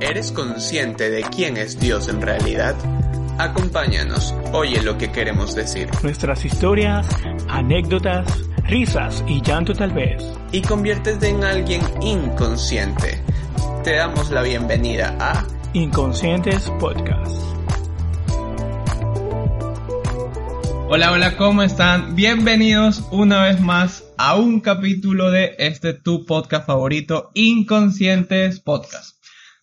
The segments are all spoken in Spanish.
¿Eres consciente de quién es Dios en realidad? Acompáñanos, oye lo que queremos decir. Nuestras historias, anécdotas, risas y llanto tal vez. Y conviértete en alguien inconsciente. Te damos la bienvenida a Inconscientes Podcast. Hola, hola, ¿cómo están? Bienvenidos una vez más a un capítulo de este tu podcast favorito, Inconscientes Podcast.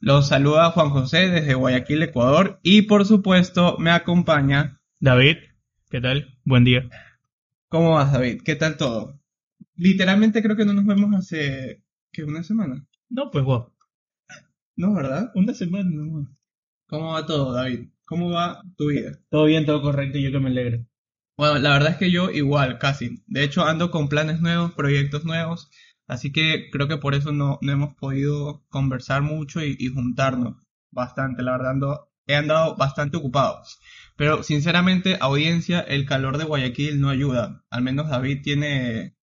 Los saluda Juan José desde Guayaquil, Ecuador, y por supuesto me acompaña David, ¿qué tal? Buen día. ¿Cómo vas, David? ¿Qué tal todo? Literalmente creo que no nos vemos hace ¿qué? una semana. No, pues vos. No, ¿verdad? Una semana nomás. ¿Cómo va todo, David? ¿Cómo va tu vida? Todo bien, todo correcto, y yo que me alegro. Bueno, la verdad es que yo igual, casi. De hecho, ando con planes nuevos, proyectos nuevos, así que creo que por eso no, no hemos podido conversar mucho y, y juntarnos bastante. La verdad, ando, he andado bastante ocupado. Pero sinceramente, audiencia, el calor de Guayaquil no ayuda. Al menos David tiene,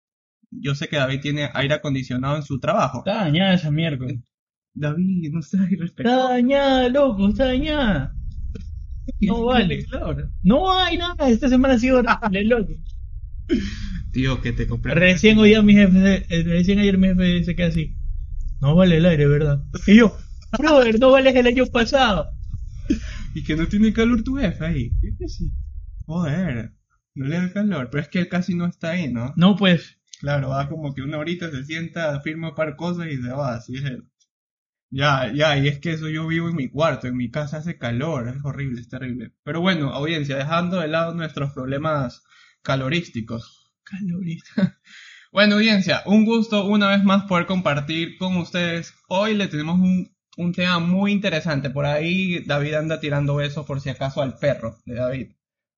yo sé que David tiene aire acondicionado en su trabajo. Está dañada esa miércoles. David, no seas irrespetuoso. Está dañada, loco, está dañada. No vale. No hay nada, esta semana ha sido horrible, loco. Tío, que te compré. Recién hoy día mi jefe, eh, recién ayer mi jefe se queda así. No vale el aire, ¿verdad? Y yo, brother, no vale el año pasado. Y que no tiene calor tu jefe ahí. Yo que sí. Joder, no le da calor. Pero es que él casi no está ahí, ¿no? No, pues, Claro, va como que una horita, se sienta, firma un par cosas y se va, así es él. Ya, ya, y es que eso yo vivo en mi cuarto, en mi casa hace calor, es horrible, es terrible. Pero bueno, audiencia, dejando de lado nuestros problemas calorísticos. Calorísticos. Bueno, audiencia, un gusto una vez más poder compartir con ustedes. Hoy le tenemos un, un tema muy interesante. Por ahí David anda tirando besos por si acaso al perro de David,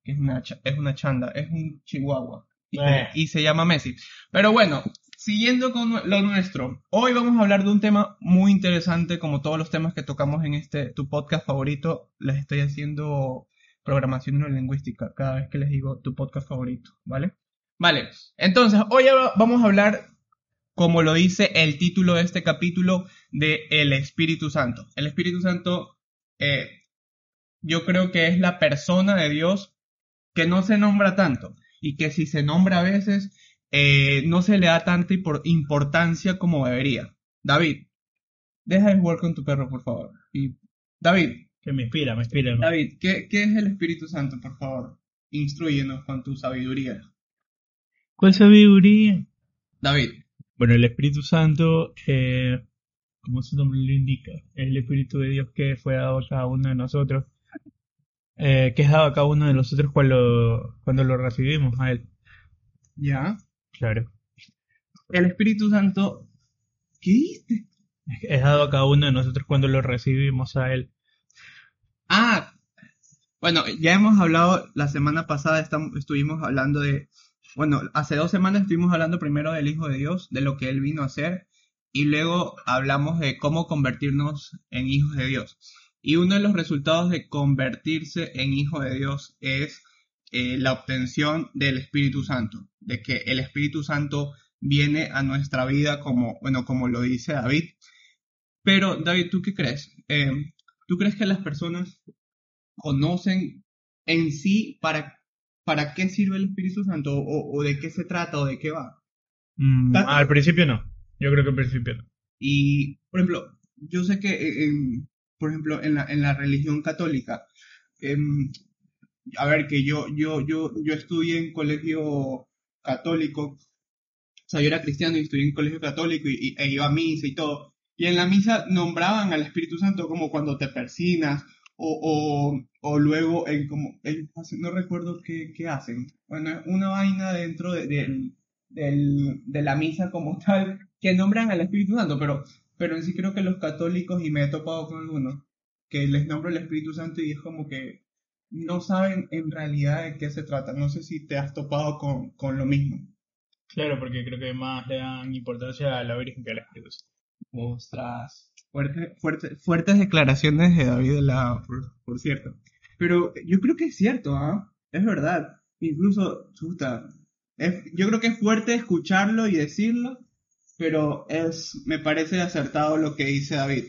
que es una, es una chanda, es un chihuahua. Y, Eh. y se llama Messi. Pero bueno, siguiendo con lo nuestro, hoy vamos a hablar de un tema muy interesante, como todos los temas que tocamos en este tu podcast favorito. Les estoy haciendo programación neurolingüística cada vez que les digo tu podcast favorito, ¿vale? Vale, entonces hoy vamos a hablar, como lo dice el título de este capítulo, de el Espíritu Santo. El Espíritu Santo, eh, yo creo que es la persona de Dios que no se nombra tanto y que si se nombra a veces eh, no se le da tanta impor- importancia como debería. David, deja de jugar con tu perro, por favor. Y David, que me inspira, me inspira. David, ¿qué, qué es el Espíritu Santo, por favor? Instruyenos con tu sabiduría. ¿Cuál sabiduría? David, Bueno, el Espíritu Santo, eh, como su nombre lo indica, es el Espíritu de Dios que fue dado a cada uno de nosotros, eh, que es dado a cada uno de nosotros cuando, cuando lo recibimos a Él. ¿ya? Claro. El Espíritu Santo, ¿qué dijiste? Es dado a cada uno de nosotros cuando lo recibimos a Él. Ah, bueno, ya hemos hablado, la semana pasada estam- estuvimos hablando de, bueno, hace dos semanas estuvimos hablando primero del Hijo de Dios, de lo que Él vino a hacer, y luego hablamos de cómo convertirnos en hijos de Dios. Y uno de los resultados de convertirse en hijo de Dios es eh, la obtención del Espíritu Santo, de que el Espíritu Santo viene a nuestra vida como, bueno, como lo dice David. Pero, David, ¿tú qué crees? Eh, ¿Tú crees que las personas conocen en sí para, para qué sirve el Espíritu Santo o, o de qué se trata o de qué va? Mm, al principio no. Yo creo que al principio no. Y, por ejemplo, yo sé que, en- por ejemplo, en la, en la religión católica, em, a ver, que yo, yo, yo, yo estudié en colegio católico, o sea, yo era cristiano y estudié en colegio católico y, y- e iba a misa y todo. Y en la misa nombraban al Espíritu Santo como cuando te persinas o, o, o luego en como, hacen- no recuerdo qué, qué hacen. Bueno, una vaina dentro de, de la misa como tal que nombran al Espíritu Santo, pero, pero en sí creo que los católicos, y me he topado con algunos, que les nombro el Espíritu Santo y es como que no saben en realidad de qué se trata. No sé si te has topado con, con lo mismo. Claro, porque creo que más le dan importancia a la Virgen que a la Espíritu Santo. Ostras. Fuerte, fuerte, fuertes declaraciones de David la, por, por cierto. Pero yo creo que es cierto, ¿ah? Es verdad. Incluso, chuta, es- yo creo que es fuerte escucharlo y decirlo, pero es, me parece acertado lo que dice David.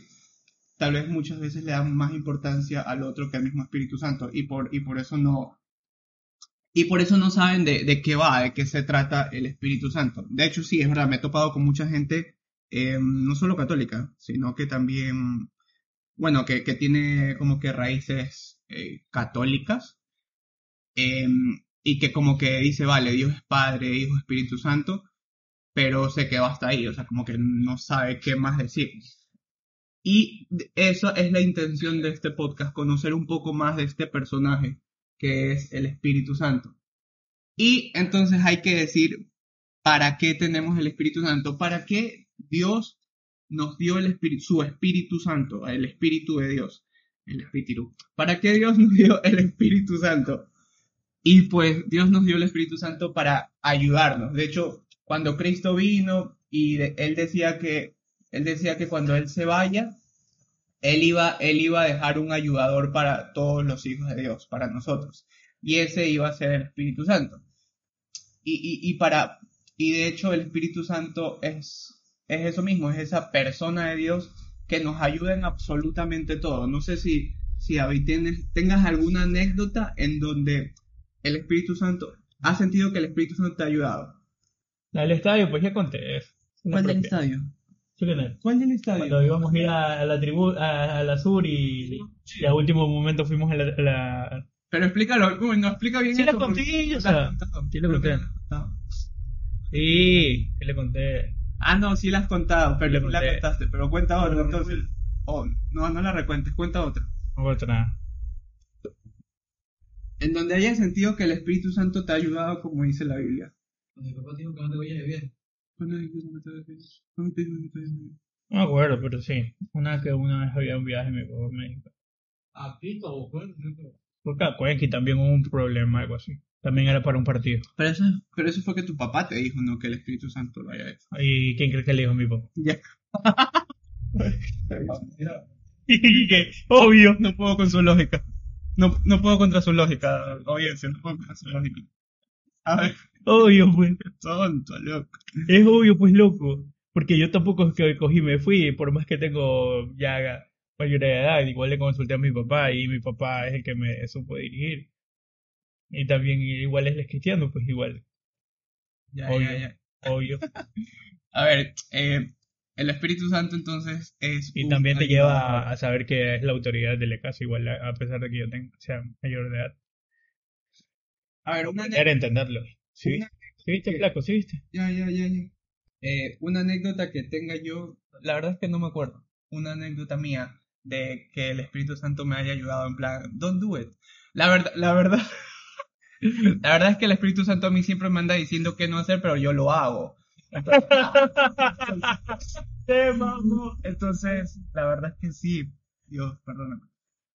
Tal vez muchas veces le dan más importancia al otro que al mismo Espíritu Santo y por, y por eso no, y por eso no saben de, de qué va, de qué se trata el Espíritu Santo. De hecho, sí, es verdad, me he topado con mucha gente, eh, no solo católica, sino que también, bueno, que, tiene como que raíces eh, católicas, eh, y que como que dice, vale, Dios es Padre, Hijo, Espíritu Santo, pero se quedó hasta ahí, o sea, como que no sabe qué más decir. Y eso es la intención de este podcast, conocer un poco más de este personaje, que es el Espíritu Santo. Y entonces hay que decir, ¿para qué tenemos el Espíritu Santo? ¿Para qué Dios nos dio el Espíritu, su Espíritu Santo, el Espíritu de Dios? El Espíritu. ¿Para qué Dios nos dio el Espíritu Santo? Y pues Dios nos dio el Espíritu Santo para ayudarnos. De hecho, cuando Cristo vino y él decía que él decía que cuando él se vaya, él iba él iba a dejar un ayudador para todos los hijos de Dios, para nosotros. Y ese iba a ser el Espíritu Santo. Y, y, y para y de hecho el Espíritu Santo es es eso mismo, es esa persona de Dios que nos ayuda en absolutamente todo. No sé si si David tienes, tengas alguna anécdota en donde el Espíritu Santo ha sentido que el Espíritu Santo te ha ayudado. La del estadio, pues ya conté. es ¿Cuál del propia. estadio? Sí. ¿Cuál del estadio? Cuando íbamos a ir a, a la tribu, a, a la sur y, y a último momento fuimos a la... la- Pero explícalo, uy, no explica bien Sí la esto, conté, porque- o sea, la has sí la que conté. la has. Sí, le conté. Ah, no, sí la has contado, pero la contaste. Pero cuenta otra, entonces. Oh, no, no la recuentes, cuenta otra. No cuento nada. En donde hayas sentido que el Espíritu Santo te ha ayudado, como dice la Biblia. Cuando mi papá dijo que no te. ¿Cuándo dijo que no me acuerdo, pero sí. Una que una vez había un viaje y mi papá me dijo. A Pito o fue. Porque a Cuenca también hubo un problema, algo así. También era para un partido. Pero eso, pero eso fue que tu papá te dijo, no que el Espíritu Santo lo haya hecho. ¿Y quién cree que le dijo a mi papá? Ya. Y que, obvio. No puedo con su lógica. No, no puedo contra su lógica, audiencia, no puedo contra su lógica. A ver, Obvio, pues. tonto, loco. Es obvio, pues, loco. Porque yo tampoco es que cogí y me fui, por más que tengo ya mayoría de edad, igual le consulté a mi papá y mi papá es el que me supo dirigir. Y también igual es cristiano, pues igual, Ya, Obvio. ya, ya. obvio. A ver, eh, el Espíritu Santo entonces es. Y también te lleva a, saber que es la autoridad de la casa, igual a a pesar de que yo tenga, sea mayor de edad. A ver, una, Era entenderlo. ¿Sí? una- ¿Sí viste, que- flaco? ¿Sí viste? Ya, ya, ya, ya. Eh, una anécdota que tenga yo, la verdad es que no me acuerdo. Una anécdota mía de que el Espíritu Santo me haya ayudado en plan, don't do it. La verdad, la verdad, la verdad es que el Espíritu Santo a mí siempre me anda diciendo qué no hacer, pero yo lo hago. ¡Te mamo! Entonces, la verdad es que sí. Dios, perdóname.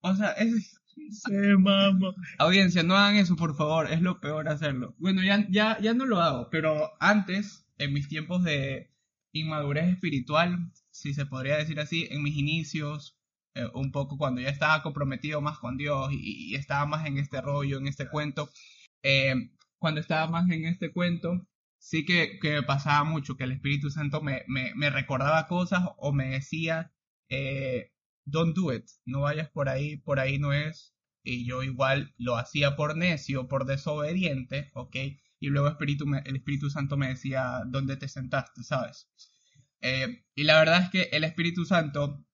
O sea, es, ¡Te mamo! Audiencia, no hagan eso, por favor, es lo peor hacerlo. Bueno, ya, ya, ya no lo hago, pero antes, en mis tiempos de inmadurez espiritual, si se podría decir así, en mis inicios, eh, un poco cuando ya estaba comprometido más con Dios y, estaba más en este rollo, en este cuento, eh, cuando estaba más en este cuento, sí que, que me pasaba mucho, que el Espíritu Santo me, me, recordaba cosas o me decía, eh, don't do it, no vayas por ahí, por ahí no es, y yo igual lo hacía por necio, por desobediente, ¿ok? Y luego Espíritu el Espíritu Santo me decía, ¿dónde te sentaste? ¿Sabes? Eh, y la verdad es que el Espíritu Santo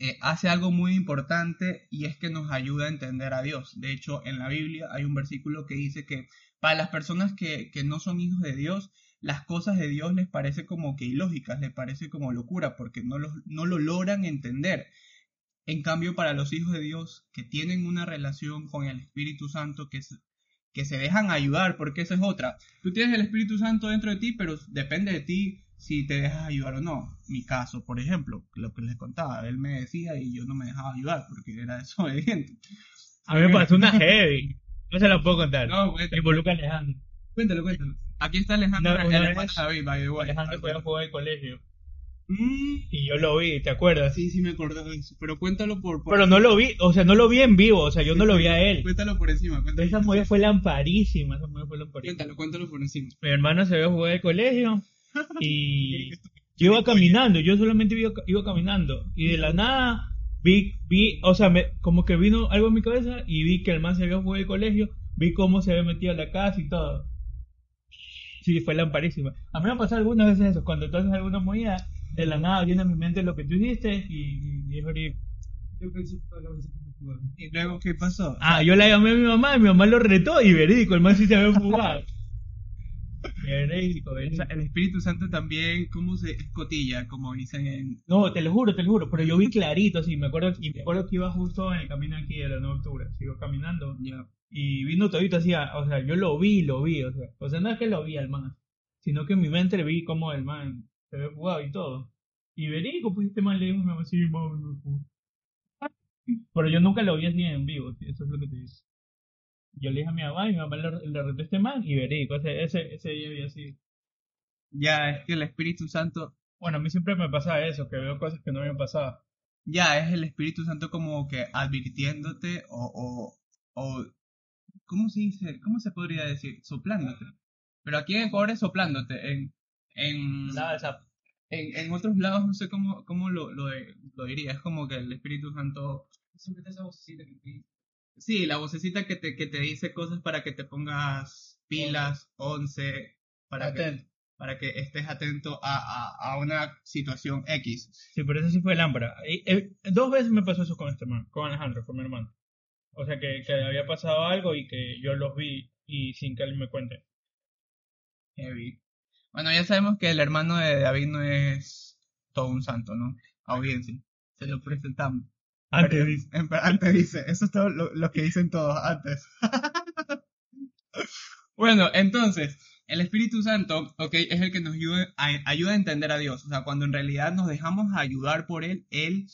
eh, hace algo muy importante y es que nos ayuda a entender a Dios. De hecho, en la Biblia hay un versículo que dice que para las personas que, que no son hijos de Dios, las cosas de Dios les parece como que ilógicas, les parece como locura, porque no, los- no lo logran entender. En cambio, para los hijos de Dios que tienen una relación con el Espíritu Santo, que, se- que se dejan ayudar, porque esa es otra. Tú tienes el Espíritu Santo dentro de ti, pero depende de ti si te dejas ayudar o no. Mi caso, por ejemplo, lo que les contaba, él me decía y yo no me dejaba ayudar porque era desobediente. A mí me pasó una heavy. No se la puedo contar. No, cuéntalo, Involucra a Alejandro. cuéntalo, cuéntalo. Aquí está Alejandro, No, el hermano David, by the way. Alejandro fue a jugar al colegio. Mm, Y yo lo vi, ¿te acuerdas? sí, sí me acordé de eso, pero cuéntalo por... por Pero no lo vi, o sea, no lo vi en vivo, o sea, yo no lo vi a él. Cuéntalo por encima, cuéntalo, esa movida fue lamparísima, esa movida fue lamparísima. cuéntalo, cuéntalo por encima. Mi hermano se ve jugar al colegio y yo iba caminando, yo solamente iba, iba caminando y de la nada vi, vi, o sea, me, como que vino algo en mi cabeza y vi que el man se había jugado al colegio, vi cómo se había metido a la casa y todo. Sí, fue lamparísima. A mí me ha pasado algunas veces eso, cuando tú haces alguna movida, de la nada viene a mi mente lo que tú hiciste y, y es horrible. Yo pensé que la vez que me jugaba. ¿Y luego qué pasó? Ah, yo la llamé a mi mamá y mi mamá lo retó y verídico, el man sí se había fugado. Verídico, O sea, verídico. El Espíritu Santo también, ¿cómo se escotilla? Como dicen en... No, te lo juro, te lo juro, pero yo vi clarito, así, me acuerdo, y me acuerdo que iba justo en el camino aquí de la 9 de octubre, sigo caminando, Ya. y vino todito así, o sea, yo lo vi, lo vi, o sea, o sea, no es que lo vi al man, sino que en mi mente vi como el man se había jugado y todo. Y verídico, pues este man le dijo a mi mamá, sí, mami, me fugó". Pero yo nunca lo vi así en vivo, eso es lo que te digo. Yo le dije a mi mamá y mi mamá le, le retó este man y verídico, ese, ese, ese día había sido. Ya, es que el Espíritu Santo, Bueno, a mí siempre me pasa eso, que veo cosas que no me han pasado. ya es el Espíritu Santo como que advirtiéndote o, o, o ¿cómo se dice? ¿Cómo se podría decir? Soplándote. Pero aquí en Ecuador es soplándote. En, en, esa en, en otros lados no sé cómo, cómo lo, lo, lo diría. Es como que el Espíritu Santo... Siempre está esa vocecita que te. Sí, la vocecita que te, que te dice cosas para que te pongas pilas, once, para que, para que estés atento a, a, a una situación X. Sí, pero eso sí fue lámpara. Y, eh, dos veces me pasó eso con este man, con Alejandro, con mi hermano. O sea, que, que había pasado algo y que yo los vi y sin que él me cuente. Heavy. Bueno, ya sabemos que el hermano de David no es todo un santo, ¿no? Audiencia. Se lo presentamos. Antes dice, antes dice, eso es todo lo, lo que dicen todos antes. bueno, entonces, el Espíritu Santo, ok, es el que nos ayuda a, ayuda a entender a Dios. O sea, cuando en realidad nos dejamos ayudar por Él, Él,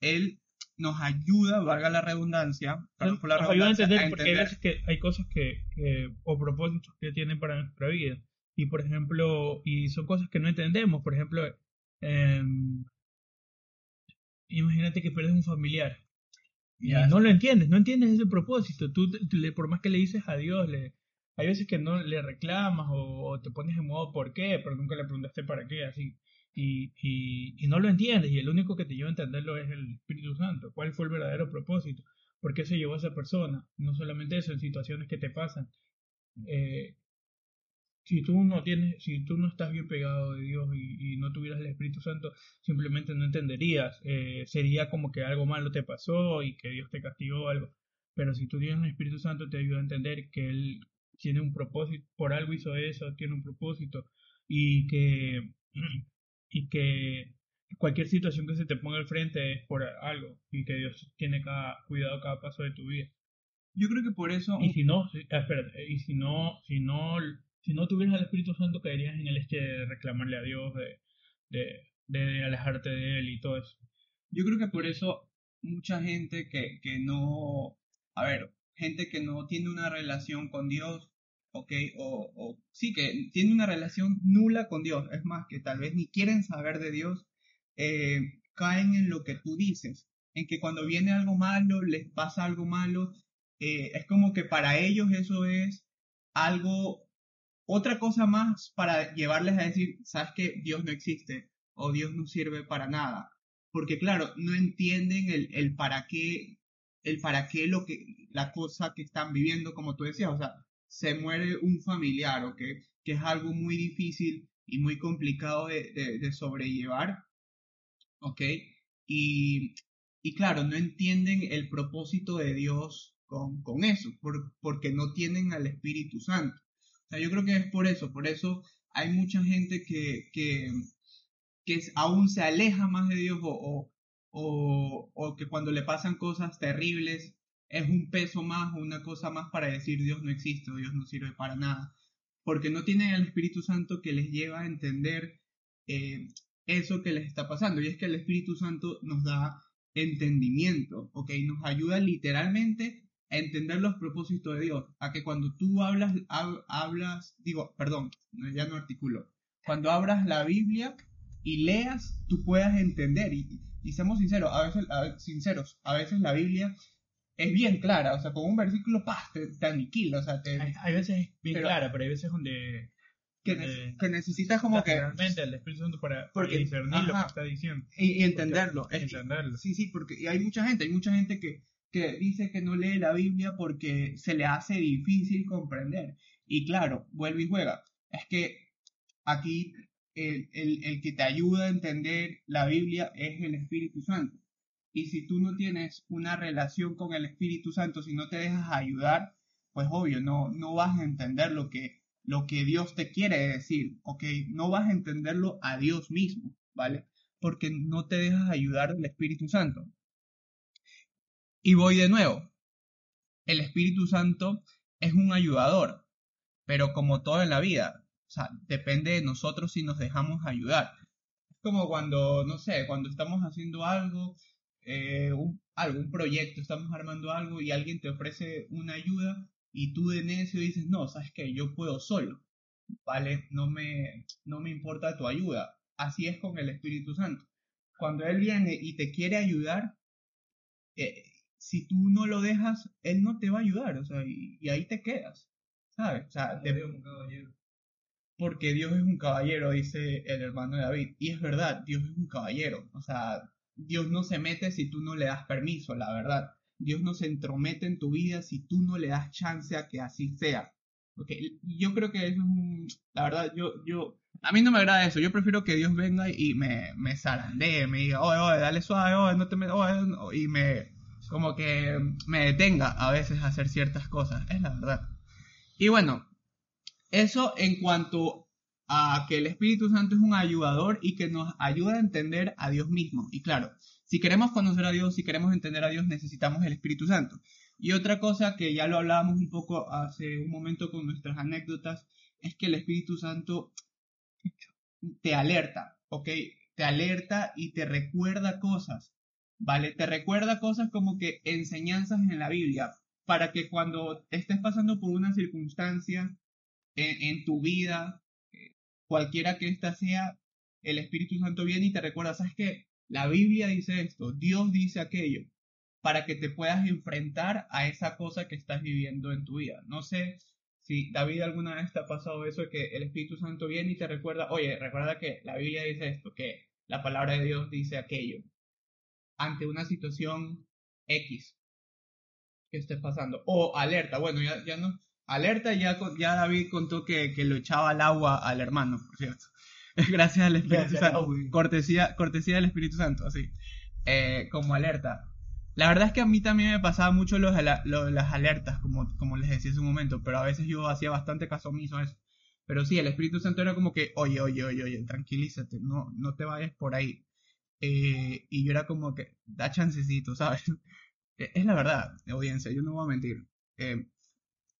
Él nos ayuda, valga la redundancia, perdón por la nos ayuda a entender a porque hay veces que hay cosas que, que- o propósitos que tienen para nuestra vida. Y por ejemplo, y son cosas que no entendemos. Por ejemplo, em, imagínate que pierdes un familiar. Y Ya. no lo entiendes, no entiendes ese propósito. Tú, le- por más que le dices a Dios, le, hay veces que no le reclamas o, o te pones en modo por qué, pero nunca le preguntaste para qué, así. Y, y, y no lo entiendes, y el único que te lleva a entenderlo es el Espíritu Santo. ¿Cuál fue el verdadero propósito? ¿Por qué se llevó a esa persona? No solamente eso, en situaciones que te pasan. Eh, si tú no tienes, si tú no estás bien pegado de Dios y, y no tuvieras el Espíritu Santo, simplemente no entenderías. Eh, sería como que algo malo te pasó y que Dios te castigó o algo. Pero si tú tienes el Espíritu Santo, te ayuda a entender que Él tiene un propósito, por algo hizo eso, tiene un propósito y que, y que cualquier situación que se te ponga al frente es por algo y que Dios tiene cada cuidado cada paso de tu vida. Yo creo que por eso... Y si no, ah, espérate, y si no, si no, si no tuvieras el Espíritu Santo, caerías en el este de reclamarle a Dios, de, de, de alejarte de Él y todo eso. Yo creo que por eso mucha gente que, que no, a ver, gente que no tiene una relación con Dios, ok, o, o sí, que tiene una relación nula con Dios, es más, que tal vez ni quieren saber de Dios, eh, caen en lo que tú dices, en que cuando viene algo malo, les pasa algo malo, eh, es como que para ellos eso es algo, otra cosa más para llevarles a decir, sabes que Dios no existe o Dios no sirve para nada porque claro, no entienden el, para qué, el para qué lo que, la cosa que están viviendo, como tú decías, o sea, se muere un familiar, ¿ok? Que es algo muy difícil y muy complicado de, sobrellevar, ¿ok? Y, claro, no entienden el propósito de Dios con, con eso, por, porque no tienen al Espíritu Santo. Yo creo que es por eso, por eso hay mucha gente que, que, que aún se aleja más de Dios o, o, o, o que cuando le pasan cosas terribles es un peso más o una cosa más para decir Dios no existe o Dios no sirve para nada. Porque no tienen el Espíritu Santo que les lleva a entender eh, eso que les está pasando. Y es que el Espíritu Santo nos da entendimiento, ¿ok? Nos ayuda literalmente a entender los propósitos de Dios. A que cuando tú hablas, hab- hablas, digo, perdón, ya no articulo. Cuando abras la Biblia y leas, tú puedas entender. Y, y seamos sinceros, a veces, a sinceros, a veces la Biblia es bien clara, o sea, con un versículo, ¡pah! te, te aniquila, o sea, te, Hay, hay veces bien Pero- clara, pero hay veces donde que, ne- que necesitas como que... realmente el Espíritu Santo para, Porque- discernir lo que está diciendo. Y, y entenderlo. Porque- Es entenderlo. sí, sí, porque y hay mucha gente, hay mucha gente que, que dice que no lee la Biblia porque se le hace difícil comprender. Y claro, vuelve y juega. Es que aquí el, el, el que te ayuda a entender la Biblia es el Espíritu Santo. Y si tú no tienes una relación con el Espíritu Santo, si no te dejas ayudar, pues obvio, no, no vas a entender lo que, lo que Dios te quiere decir, ¿ok? No vas a entenderlo a Dios mismo, ¿vale? Porque no te dejas ayudar del Espíritu Santo. Y voy de nuevo. El Espíritu Santo es un ayudador, pero como todo en la vida, o sea, depende de nosotros si nos dejamos ayudar. Es como cuando, no sé, cuando estamos haciendo algo, eh, un proyecto, estamos armando algo y alguien te ofrece una ayuda y tú de necio dices, no, sabes que yo puedo solo, ¿vale? No me, no me importa tu ayuda. Así es con el Espíritu Santo. Cuando Él viene y te quiere ayudar, eh, si tú no lo dejas, Él no te va a ayudar, o sea, y, y ahí te quedas, ¿sabes? O sea, te- Dios, un caballero. porque Dios es un caballero, dice el hermano de David. Y es verdad, Dios es un caballero. O sea, Dios no se mete si tú no le das permiso, la verdad. Dios no se entromete en tu vida si tú no le das chance a que así sea. Okay. Yo creo que eso es un... La verdad, yo, yo... A mí no me agrada eso. Yo prefiero que Dios venga y me, me zarandee, me diga, oye, oye, dale suave, oye, no te me... oye, no", y me... Como que me detenga a veces a hacer ciertas cosas. Es la verdad. Y bueno, eso en cuanto a que el Espíritu Santo es un ayudador y que nos ayuda a entender a Dios mismo. Y claro, si queremos conocer a Dios, si queremos entender a Dios, necesitamos el Espíritu Santo. Y otra cosa que ya lo hablábamos un poco hace un momento con nuestras anécdotas, es que el Espíritu Santo te alerta, ¿ok? Te alerta y te recuerda cosas, ¿vale? Te recuerda cosas como que enseñanzas en la Biblia, para que cuando estés pasando por una circunstancia en, tu vida, eh, cualquiera que ésta sea, el Espíritu Santo viene y te recuerda, ¿sabes qué? La Biblia dice esto, Dios dice aquello, para que te puedas enfrentar a esa cosa que estás viviendo en tu vida. No sé si David alguna vez te ha pasado eso, que el Espíritu Santo viene y te recuerda, oye, recuerda que la Biblia dice esto, que la palabra de Dios dice aquello, ante una situación X que estés pasando. O alerta, bueno, ya, ya no, alerta, ya, ya David contó que, que lo echaba al agua al hermano, por cierto. Gracias al Espíritu Gracias Santo. Cortesía, cortesía del Espíritu Santo, así. Eh, como alerta. La verdad es que a mí también me pasaba mucho lo de las alertas, como, como les decía hace un momento, pero a veces yo hacía bastante caso omiso a eso. Pero sí, el Espíritu Santo era como que, oye, oye, oye, oye, tranquilízate, no, no te vayas por ahí. Eh, y yo era como que, da chancecito, ¿sabes? Eh, Es la verdad, audiencia, yo no voy a mentir. Eh,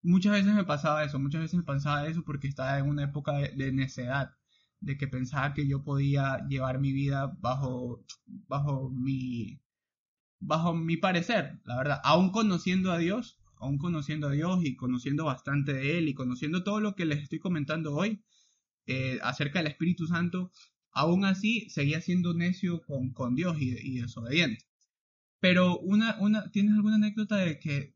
muchas veces me pasaba eso, muchas veces me pasaba eso porque estaba en una época de, de necedad, de que pensaba que yo podía llevar mi vida bajo, bajo mi, bajo mi parecer, la verdad, aún conociendo a Dios, aún conociendo a Dios y conociendo bastante de Él y conociendo todo lo que les estoy comentando hoy eh, acerca del Espíritu Santo, aún así seguía siendo necio con, con Dios y, y desobediente. Pero una, una, ¿tienes alguna anécdota de que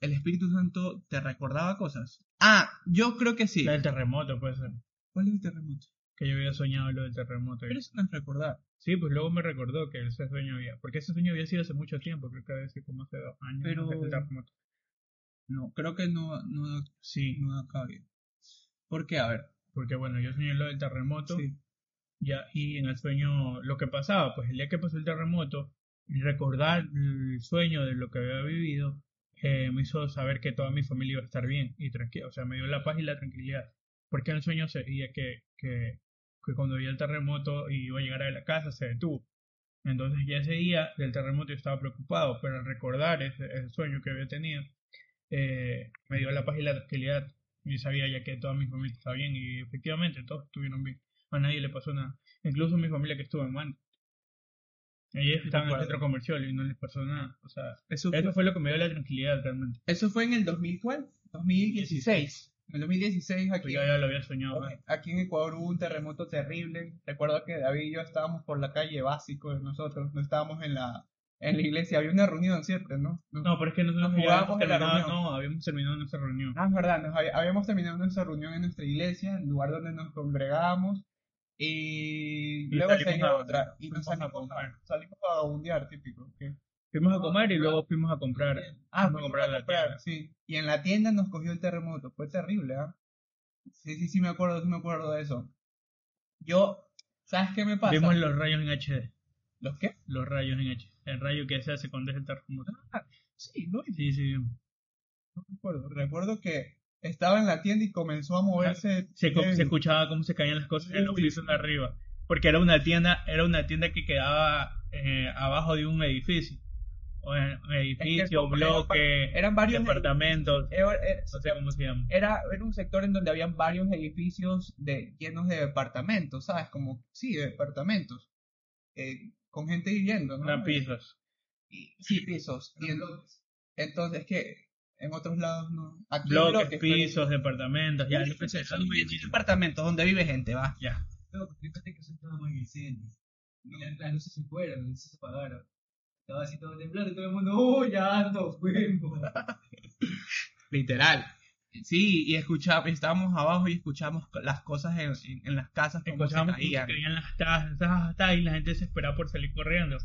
el Espíritu Santo te recordaba cosas? Ah, yo creo que sí. La del terremoto puede ser. ¿Cuál es el terremoto? Que yo había soñado lo del terremoto. Pero eso no es recordar. Sí, pues luego me recordó que ese sueño había. Porque ese sueño había sido hace mucho tiempo, creo que había sido como hace dos años. Pero- antes del terremoto. No, creo que no, no, Sí, no da cabida. ¿Por qué? A ver. porque bueno, yo soñé lo del terremoto. Sí. Y en el sueño, lo que pasaba, pues el día que pasó el terremoto, recordar el sueño de lo que había vivido, eh, me hizo saber que toda mi familia iba a estar bien y tranquila, o sea, me dio la paz y la tranquilidad. Porque en el sueño se veía que, que, que cuando vi el terremoto y iba a llegar a la casa, se detuvo. Entonces ya ese día del terremoto yo estaba preocupado, pero al recordar ese, ese sueño que había tenido, eh, me dio la paz y la tranquilidad. Y sabía ya que toda mi familia estaba bien y efectivamente todos estuvieron bien. A nadie le pasó nada. Incluso mi familia que estuvo en Manta. Ellos estaban en el centro comercial y no les pasó nada. O sea, Eso fue, eso fue lo que me dio la tranquilidad realmente. eso fue en el 2000, ¿cuál? 2016. En el 2016 Pues aquí, yo ya lo había soñado. aquí en Ecuador hubo un terremoto terrible. Recuerdo que David y yo estábamos por la calle básico de nosotros, no estábamos en la, en la iglesia. Había una reunión siempre, ¿no? No, pero es que nosotros Nos jugábamos en la reunión. no, habíamos terminado nuestra reunión. Ah, es verdad, nos había- habíamos terminado nuestra reunión en nuestra iglesia, el lugar donde nos congregábamos, y, Y luego salimos a- otra, y nos fuimos a salimos a, comprar. salimos a vagabundear, típico. ¿qué? Fuimos a comer y luego fuimos a comprar. Ah, Fuimos a comprar a la tienda. sí. Y en la tienda nos cogió el terremoto, fue terrible, ¿ah? Sí, sí, sí me acuerdo, sí me acuerdo de eso. Yo, ¿sabes qué me pasa? Vimos los rayos en HD. ¿Los qué? Los rayos en HD. El rayo que se hace cuando es el terremoto. Sí, no, Sí, sí. no recuerdo. Recuerdo que estaba en la tienda y comenzó a moverse. Se, escuchaba cómo se caían las cosas en los pisos de arriba. Porque era una tienda, era una tienda que quedaba eh, abajo de un edificio. O en- un edificio, bloque, Eran varios departamentos, Era, era- no sé cómo se llama. era, era un sector en donde habían varios edificios de, llenos de departamentos, ¿sabes? Como, sí, de departamentos. eh, con gente viviendo, ¿no? Eran pisos. Y- sí, pisos. Y en- entonces, que en otros lados no. Aquí Bloques, bloques, pisos, departamentos, ya, yo pensé, Son departamentos donde vive gente, va. ya. No, porque fíjate que eso estaba muy incendio. Y las, las luces se fueron, las luces se apagaron. Estaba así todo temblando y todo el mundo, ¡oh, ya ando, fuego! Literal. Sí, y escuchamos, estábamos abajo y escuchamos las cosas en, en, en las casas como se Escuchábamos cómo se caían. caían las tazas, tazas, tazas, y la gente desesperada por salir corriendo.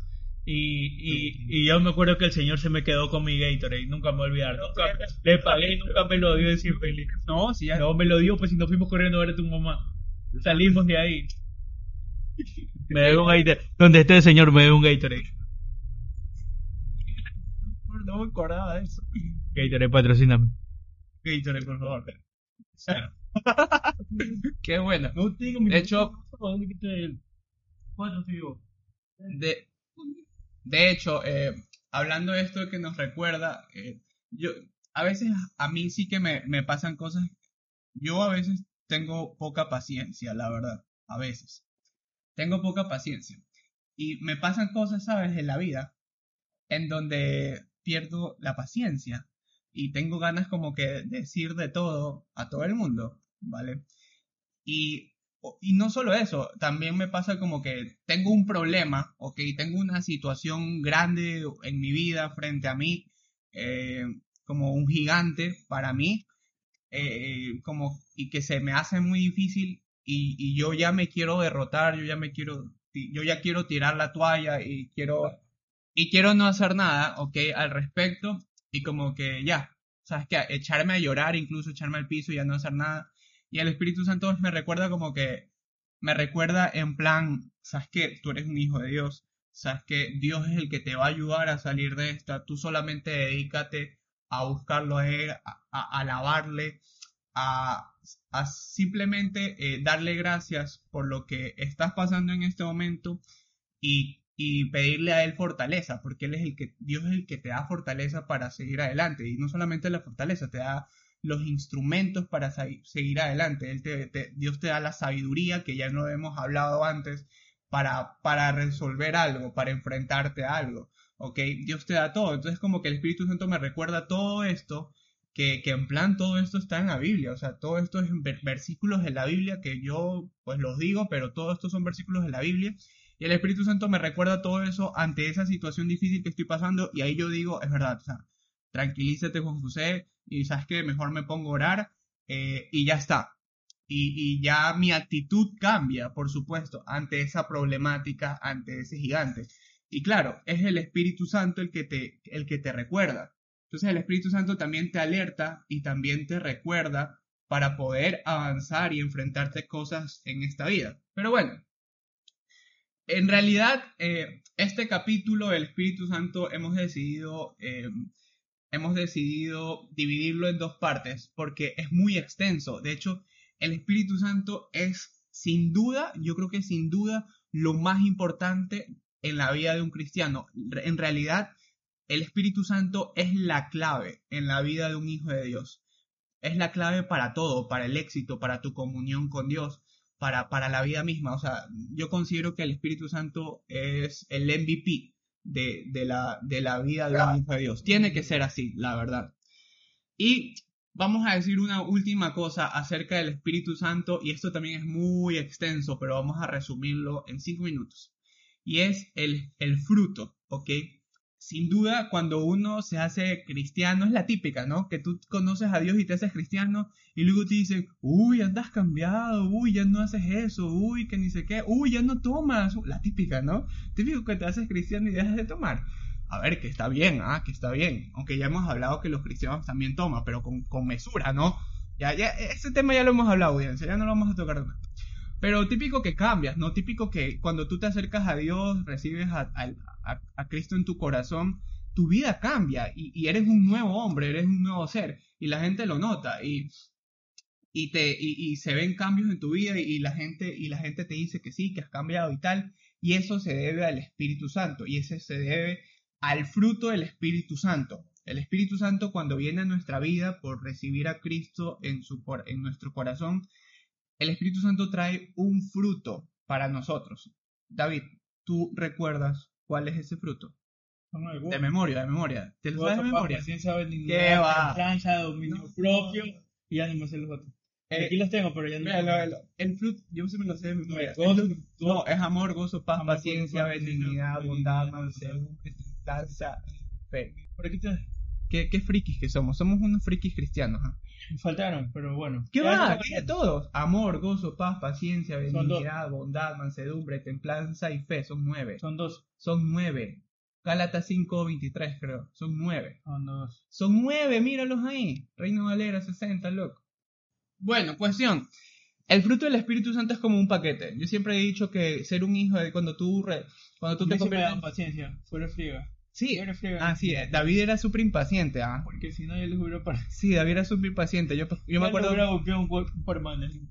Y, y, y yo me acuerdo que el señor se me quedó con mi Gatorade, nunca me voy a olvidar. Nunca, le pagué y nunca me lo dio decir feliz. No, sí, ya. No me lo dio, pues si nos fuimos corriendo a ver a tu mamá. Salimos de ahí. Me debe un Gatorade. Donde esté el señor me debe un Gatorade. no me acordaba de eso. Gatorade, patrocíname. Gatorade, por favor. Qué buena. No te digo, mi De hecho- ¿dónde quité el cuatro sigo? De, de hecho, eh, hablando de esto que nos recuerda, eh, yo a veces a mí sí que me, me pasan cosas. Yo a veces tengo poca paciencia, la verdad. A veces. Tengo poca paciencia. Y me pasan cosas, ¿sabes? En la vida en donde pierdo la paciencia y tengo ganas como que de decir de todo a todo el mundo, ¿vale? Y, y no solo eso, también me pasa como que tengo un problema, ok, tengo una situación grande en mi vida frente a mí, eh, como un gigante para mí, eh, como, y que se me hace muy difícil y, y yo ya me quiero derrotar, yo ya me quiero, yo ya quiero tirar la toalla y quiero, y quiero no hacer nada, ok, al respecto, y como que ya, ¿sabes qué? Echarme a llorar, incluso echarme al piso y ya no hacer nada. Y el Espíritu Santo me recuerda como que, me recuerda en plan, ¿sabes qué? Tú eres un hijo de Dios, ¿sabes que Dios es el que te va a ayudar a salir de esta, tú solamente dedícate a buscarlo a Él, a, a alabarle, a, a simplemente eh, darle gracias por lo que estás pasando en este momento y, y pedirle a Él fortaleza, porque Él es el que, Dios es el que te da fortaleza para seguir adelante, y no solamente la fortaleza, te da los instrumentos para seguir adelante. Él te- Dios te da la sabiduría, que ya no hemos hablado antes, para, para resolver algo, para enfrentarte a algo. ¿Ok? Dios te da todo. Entonces como que el Espíritu Santo me recuerda todo esto, que, que en plan todo esto está en la Biblia. O sea, todo esto es versículos de la Biblia que yo pues los digo, pero todo esto son versículos de la Biblia. Y el Espíritu Santo me recuerda todo eso ante esa situación difícil que estoy pasando. Y ahí yo digo, es verdad, o sea, tranquilízate Juan José, y sabes que mejor me pongo a orar eh, y ya está. Y, ya mi actitud cambia, por supuesto, ante esa problemática, ante ese gigante. Y claro, es el Espíritu Santo el que te, el que te recuerda. Entonces el Espíritu Santo también te alerta y también te recuerda para poder avanzar y enfrentarte cosas en esta vida. Pero bueno, en realidad, eh, este capítulo del Espíritu Santo hemos decidido, eh, hemos decidido dividirlo en dos partes porque es muy extenso. De hecho, el Espíritu Santo es sin duda, yo creo que sin duda, lo más importante en la vida de un cristiano. En realidad, el Espíritu Santo es la clave en la vida de un hijo de Dios. Es la clave para todo, para el éxito, para tu comunión con Dios. para, para la vida misma. O sea, yo considero que el Espíritu Santo es el MVP de, de, la, de la vida de un hijo de Dios. Tiene que ser así, la verdad. Y vamos a decir una última cosa acerca del Espíritu Santo, y esto también es muy extenso, pero vamos a resumirlo en cinco minutos. Y es el, el fruto, ¿ok? Sin duda, cuando uno se hace cristiano, es la típica, ¿no? Que tú conoces a Dios y te haces cristiano, y luego te dicen, uy, andas cambiado, uy, ya no haces eso, uy, que ni sé qué, uy, ya no tomas. La típica, ¿no? Típico que te haces cristiano y dejas de tomar a ver, que está bien, ah, que está bien. Aunque ya hemos hablado que los cristianos también toman, pero con, con mesura, ¿no? Ya, ya, ese tema ya lo hemos hablado, audiencia, ya no lo vamos a tocar más. Pero típico que cambias, ¿no? Típico que cuando tú te acercas a Dios, recibes a, a, a Cristo en tu corazón, tu vida cambia y, y, eres un nuevo hombre, eres un nuevo ser y la gente lo nota y, y, te, y, y se ven cambios en tu vida y, la gente, y la gente te dice que sí, que has cambiado y tal. Y eso se debe al Espíritu Santo y ese se debe al fruto del Espíritu Santo. El Espíritu Santo cuando viene a nuestra vida por recibir a Cristo en, su, en nuestro corazón, el Espíritu Santo trae un fruto para nosotros. David, ¿tú recuerdas cuál es ese fruto? De memoria, de memoria. ¿Te lo sabes de memoria? ¿Qué va? dominio propio y ya no me sé los otros. Eh, Aquí los tengo, pero ya no. Mira, el fruto, yo sí me lo sé de memoria. no, es amor, gozo, paz, paciencia, benignidad, bondad, mansedumbre, fe. ¿Por qué, te... ¿Qué, qué frikis que somos? Somos unos frikis cristianos. ¿Ah? Faltaron, pero bueno. ¿Qué va? ¿Qué todos? Amor, gozo, paz, paciencia, benignidad, bondad, mansedumbre, templanza y fe. Son nueve. Son dos. Son nueve. Gálatas 5.23 creo. Son nueve. Son dos. Son nueve, míralos ahí. Reino Valera 60, loco. Bueno, cuestión. El fruto del Espíritu Santo es como un paquete. Yo siempre he dicho que ser un hijo de cuando tú re, cuando tú te conviertes en paciencia, fuera. Sí, ah, sí, David era súper impaciente, ¿ah? Porque si no, yo les hubiera para... Sí, David era súper impaciente. Yo, yo me acuerdo... Un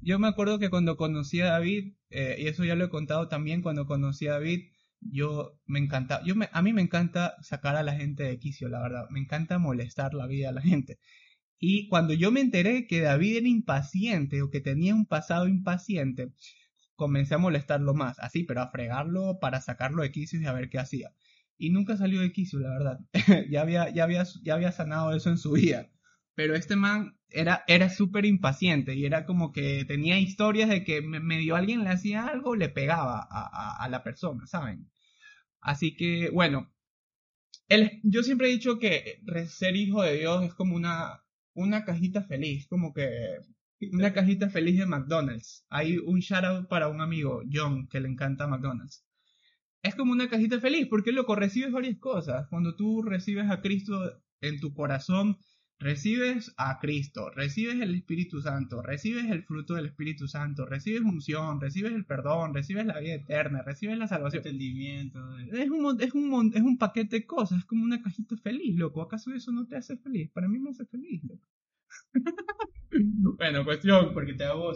yo me acuerdo que cuando conocí a David, eh, y eso ya lo he contado también, cuando conocí a David, yo me encanta, yo me, a mí me encanta sacar a la gente de quicio, la verdad. Me encanta molestar la vida a la gente. Y cuando yo me enteré que David era impaciente o que tenía un pasado impaciente, comencé a molestarlo más, así, pero a fregarlo para sacarlo de quicio y a ver qué hacía y nunca salió de quicio, la verdad. ya, había, ya, había, ya había sanado eso en su vida. Pero este man era, era súper impaciente y era como que tenía historias de que medio alguien le hacía algo, le pegaba a, a, la persona, ¿saben? Así que, bueno, el, yo siempre he dicho que ser hijo de Dios es como una, una cajita feliz, como que una cajita feliz de McDonald's. Hay un shout out para un amigo, John, que le encanta McDonald's es como una cajita feliz, porque loco, recibes varias cosas. Cuando tú recibes a Cristo en tu corazón, recibes a Cristo, recibes el Espíritu Santo, recibes el fruto del Espíritu Santo, recibes unción, recibes el perdón, recibes la vida eterna, recibes la salvación. Entendimiento. Es un, es, un, es un paquete de cosas, es como una cajita feliz, loco. ¿Acaso eso no te hace feliz? Para mí me hace feliz, loco. bueno, cuestión, porque te hago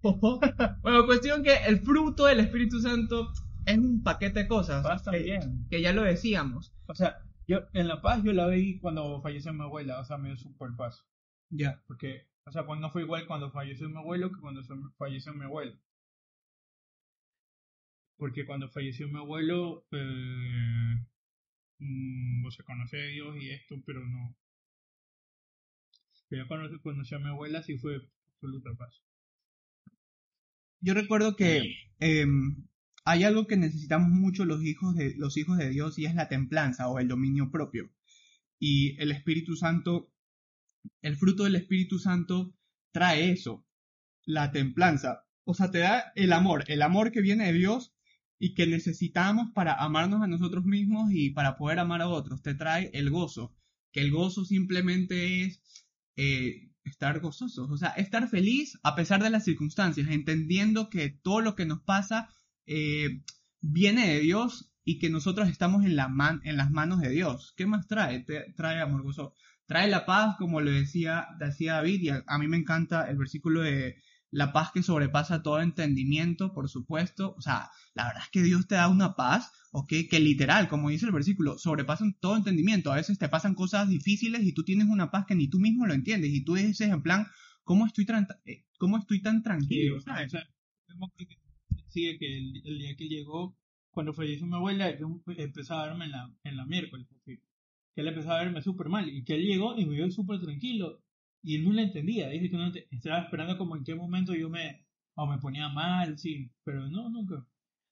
bueno, cuestión que el fruto del Espíritu Santo es un paquete de cosas. que, bien. Que ya lo decíamos. O sea, yo en La Paz yo la vi cuando falleció mi abuela, o sea, me dio super paz. Ya. Porque, o sea, pues no fue igual cuando falleció mi abuelo que cuando falleció mi abuelo. Porque cuando falleció mi abuelo, eh, mmm, o sea, conocí a Dios y esto, pero no. Pero cuando conocí a mi abuela sí fue absoluta paz. Yo recuerdo que eh, hay algo que necesitamos mucho los hijos de, los hijos de Dios y es la templanza o el dominio propio. Y el Espíritu Santo, el fruto del Espíritu Santo trae eso, la templanza. O sea, te da el amor, el amor que viene de Dios y que necesitamos para amarnos a nosotros mismos y para poder amar a otros. Te trae el gozo, que el gozo simplemente es eh, estar gozosos, o sea, estar feliz a pesar de las circunstancias, entendiendo que todo lo que nos pasa eh, viene de Dios y que nosotros estamos en, la man, en las manos de Dios. ¿Qué más trae? trae amor gozo. Trae la paz, como le decía, decía David, y a, mí me encanta el versículo de la paz que sobrepasa todo entendimiento, por supuesto. O sea, la verdad es que Dios te da una paz, ¿ok? Que literal, como dice el versículo, sobrepasan todo entendimiento. A veces te pasan cosas difíciles y tú tienes una paz que ni tú mismo lo entiendes. Y tú dices en plan, ¿cómo estoy, eh, cómo estoy tan tranquilo? mismo creo que decía que el, día que llegó, cuando falleció mi abuela, yo empezaba a verme en la, en la miércoles, así, que él empezaba a verme súper mal, y que él llegó y me vio súper tranquilo, y él no la entendía, dije que no estaba esperando como en qué momento yo me, o me ponía mal, sí, pero no, nunca.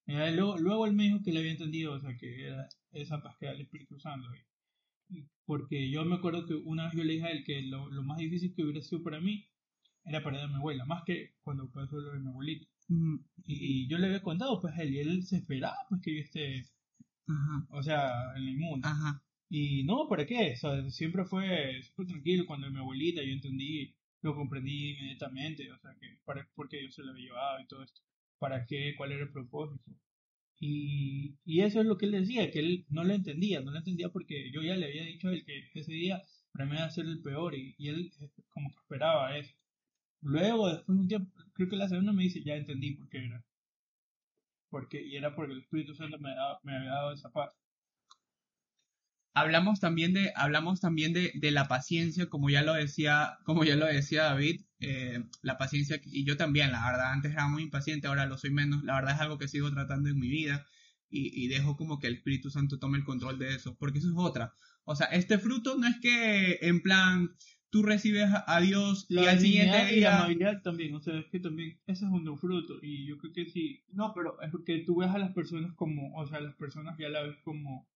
Eh, luego, luego él me dijo que le había entendido, o sea, que era esa paz que era el Espíritu Santo. y porque yo me acuerdo que una vez yo le dije a él que lo, lo más difícil que hubiera sido para mí era perder a mi abuela, más que cuando pasó lo de mi abuelito. Y, yo le había contado, pues a él, y él se esperaba, pues que yo esté, Ajá, o sea, en el mundo. ajá. Y no, ¿para qué? O sea, siempre fue súper tranquilo cuando mi abuelita, yo entendí, lo comprendí inmediatamente, o sea, que para, porque yo se la había llevado y todo esto, para qué, cuál era el propósito. Y, y eso es lo que él decía, que él no lo entendía, no lo entendía porque yo ya le había dicho a él que ese día para mí iba a ser el peor y, y él eh, como que esperaba eso. Luego, después de un tiempo, creo que la segunda me dice, ya entendí por qué era. Porque, y era porque el Espíritu Santo me, daba- me había dado esa paz. Hablamos también de, hablamos también de, de la paciencia, como ya lo decía, como ya lo decía David, eh, la paciencia, y yo también, la verdad, antes era muy impaciente, ahora lo soy menos, la verdad es algo que sigo tratando en mi vida, y, y dejo como que el Espíritu Santo tome el control de eso, porque eso es otra. O sea, este fruto no es que en plan tú recibes a Dios y La al siguiente y la día... amabilidad también, o sea, es que también ese es un fruto y yo creo que sí, no, pero es porque tú ves a las personas como, o sea, las personas ya la ves como,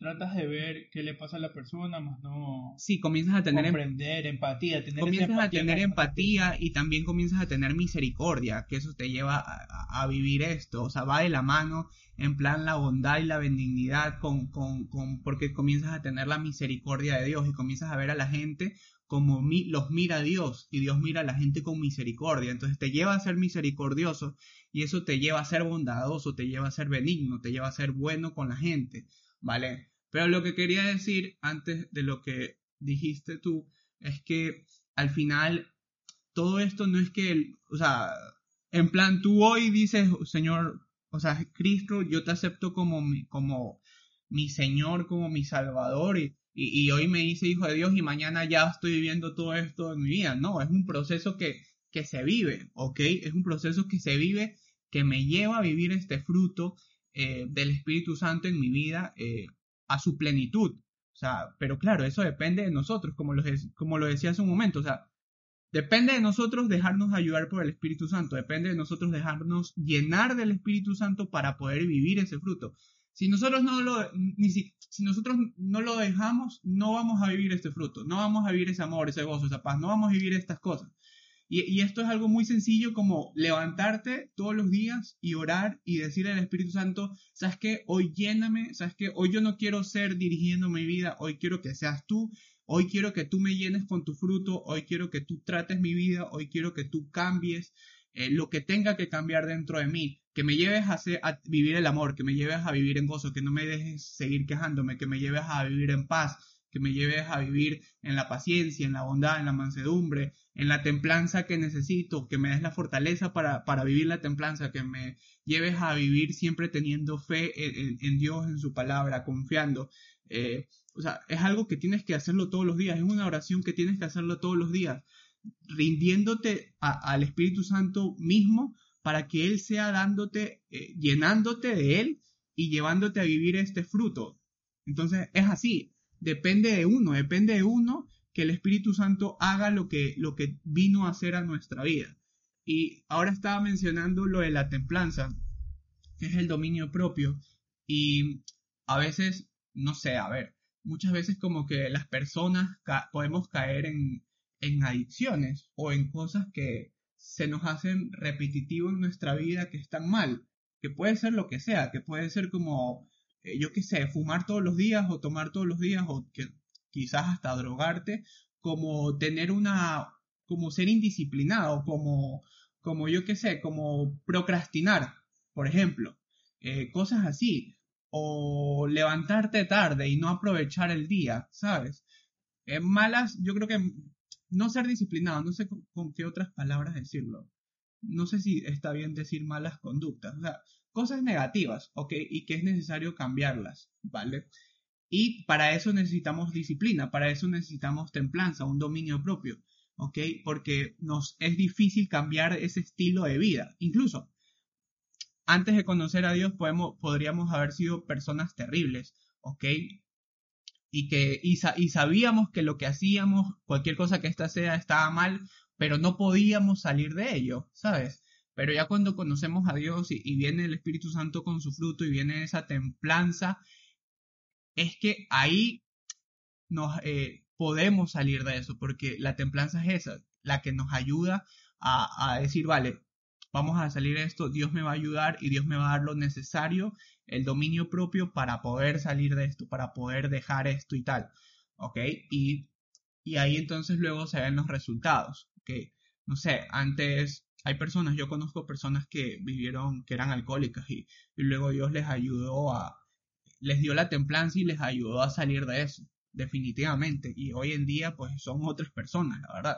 tratas de ver qué le pasa a la persona, más no Sí, comienzas a tener em- comprender, empatía, tener comienzas a tener empatía y también comienzas a tener misericordia, que eso te lleva a, a- a vivir esto, o sea, va de la mano en plan la bondad y la benignidad con, con, con, porque comienzas a tener la misericordia de Dios y comienzas a ver a la gente como mi- los mira Dios y Dios mira a la gente con misericordia, entonces te lleva a ser misericordioso y eso te lleva a ser bondadoso, te lleva a ser benigno, te lleva a ser bueno con la gente, ¿vale? Pero lo que quería decir antes de lo que dijiste tú es que al final todo esto no es que, o sea, en plan tú hoy dices, Señor, o sea, Cristo, yo te acepto como mi, como mi Señor, como mi Salvador y, y, y hoy me hice hijo de Dios y mañana ya estoy viviendo todo esto en mi vida. No, es un proceso que, que se vive, ¿ok? Es un proceso que se vive que me lleva a vivir este fruto eh, del Espíritu Santo en mi vida eh, a su plenitud. O sea, pero claro, eso depende de nosotros, como lo, como lo decía hace un momento. O sea, depende de nosotros dejarnos ayudar por el Espíritu Santo, depende de nosotros dejarnos llenar del Espíritu Santo para poder vivir ese fruto. Si nosotros no lo, ni si, si nosotros no lo dejamos, no vamos a vivir este fruto, no vamos a vivir ese amor, ese gozo, esa paz, no vamos a vivir estas cosas. Y, esto es algo muy sencillo como levantarte todos los días y orar y decirle al Espíritu Santo, ¿sabes qué? Hoy lléname, ¿sabes qué? Hoy yo no quiero ser dirigiendo mi vida, hoy quiero que seas tú, hoy quiero que tú me llenes con tu fruto, hoy quiero que tú trates mi vida, hoy quiero que tú cambies eh, lo que tenga que cambiar dentro de mí, que me lleves a, hacer- a vivir el amor, que me lleves a vivir en gozo, que no me dejes seguir quejándome, que me lleves a vivir en paz, que me lleves a vivir en la paciencia, en la bondad, en la mansedumbre, en la templanza que necesito, que me des la fortaleza para, para vivir la templanza, que me lleves a vivir siempre teniendo fe en, en- Dios, en su palabra, confiando. Eh, o sea, es algo que tienes que hacerlo todos los días, es una oración que tienes que hacerlo todos los días, rindiéndote al Espíritu Santo mismo para que Él sea dándote, eh, llenándote de Él y llevándote a vivir este fruto. Entonces, es así, depende de uno, depende de uno que el Espíritu Santo haga lo que, lo que vino a hacer a nuestra vida. Y ahora estaba mencionando lo de la templanza, que es el dominio propio. Y a veces, no sé, a ver, muchas veces como que las personas ca- podemos caer en, en adicciones o en cosas que se nos hacen repetitivo en nuestra vida que están mal, que puede ser lo que sea, que puede ser como, eh, yo qué sé, fumar todos los días o tomar todos los días o que quizás hasta drogarte, como tener una, como ser indisciplinado, como, como yo qué sé, como procrastinar, por ejemplo, eh, cosas así, o levantarte tarde y no aprovechar el día, ¿sabes? Eh, malas, yo creo que no ser disciplinado, no sé con, con qué otras palabras decirlo. No sé si está bien decir malas conductas, o sea, cosas negativas, ¿ok? Y que es necesario cambiarlas, ¿vale? Y para eso necesitamos disciplina, para eso necesitamos templanza, un dominio propio. ¿ok? Porque nos es difícil cambiar ese estilo de vida. Incluso, antes de conocer a Dios podemos, podríamos haber sido personas terribles, ¿ok? Y que y, sa- y sabíamos que lo que hacíamos, cualquier cosa que ésta sea, estaba mal, pero no podíamos salir de ello, ¿sabes? Pero ya cuando conocemos a Dios y, y viene el Espíritu Santo con su fruto y viene esa templanza, es que ahí nos eh, podemos salir de eso, porque la templanza es esa, la que nos ayuda a, a decir, vale, vamos a salir de esto, Dios me va a ayudar y Dios me va a dar lo necesario, el dominio propio para poder salir de esto, para poder dejar esto y tal, ¿ok? Y, y ahí entonces luego se ven los resultados, ¿ok? No sé, antes hay personas, yo conozco personas que vivieron, que eran alcohólicas y, y luego Dios les ayudó a, les dio la templanza y les ayudó a salir de eso, definitivamente. Y hoy en día, pues son otras personas, la verdad.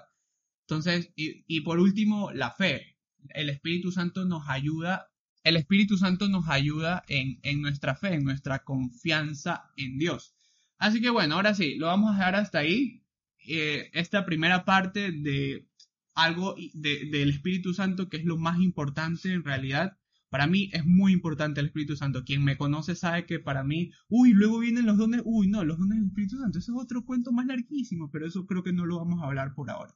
Entonces, y, y por último, la fe. El Espíritu Santo nos ayuda, el Espíritu Santo nos ayuda en, en nuestra fe, en nuestra confianza en Dios. Así que bueno, ahora sí, lo vamos a dejar hasta ahí. Eh, esta primera parte de algo de- del Espíritu Santo, que es lo más importante en realidad. Para mí es muy importante el Espíritu Santo. Quien me conoce sabe que para mí, uy, luego vienen los dones, uy, no, los dones del Espíritu Santo. Eso es otro cuento más larguísimo, pero eso creo que no lo vamos a hablar por ahora.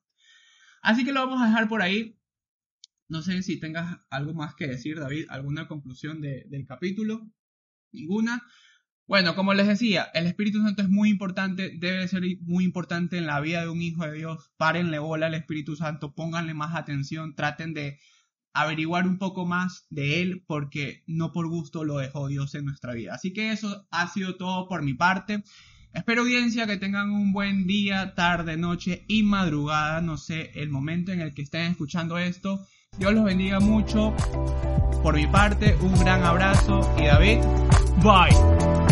Así que lo vamos a dejar por ahí. No sé si tengas algo más que decir, David, alguna conclusión de- del capítulo. Ninguna. Bueno, como les decía, el Espíritu Santo es muy importante, debe ser muy importante en la vida de un hijo de Dios. Párenle bola al Espíritu Santo, pónganle más atención, traten de averiguar un poco más de él porque no por gusto lo dejó Dios en nuestra vida. Así que eso ha sido todo por mi parte. Espero audiencia que tengan un buen día, tarde, noche y madrugada, no sé, el momento en el que estén escuchando esto. Dios los bendiga mucho. Por mi parte, un gran abrazo y David, bye.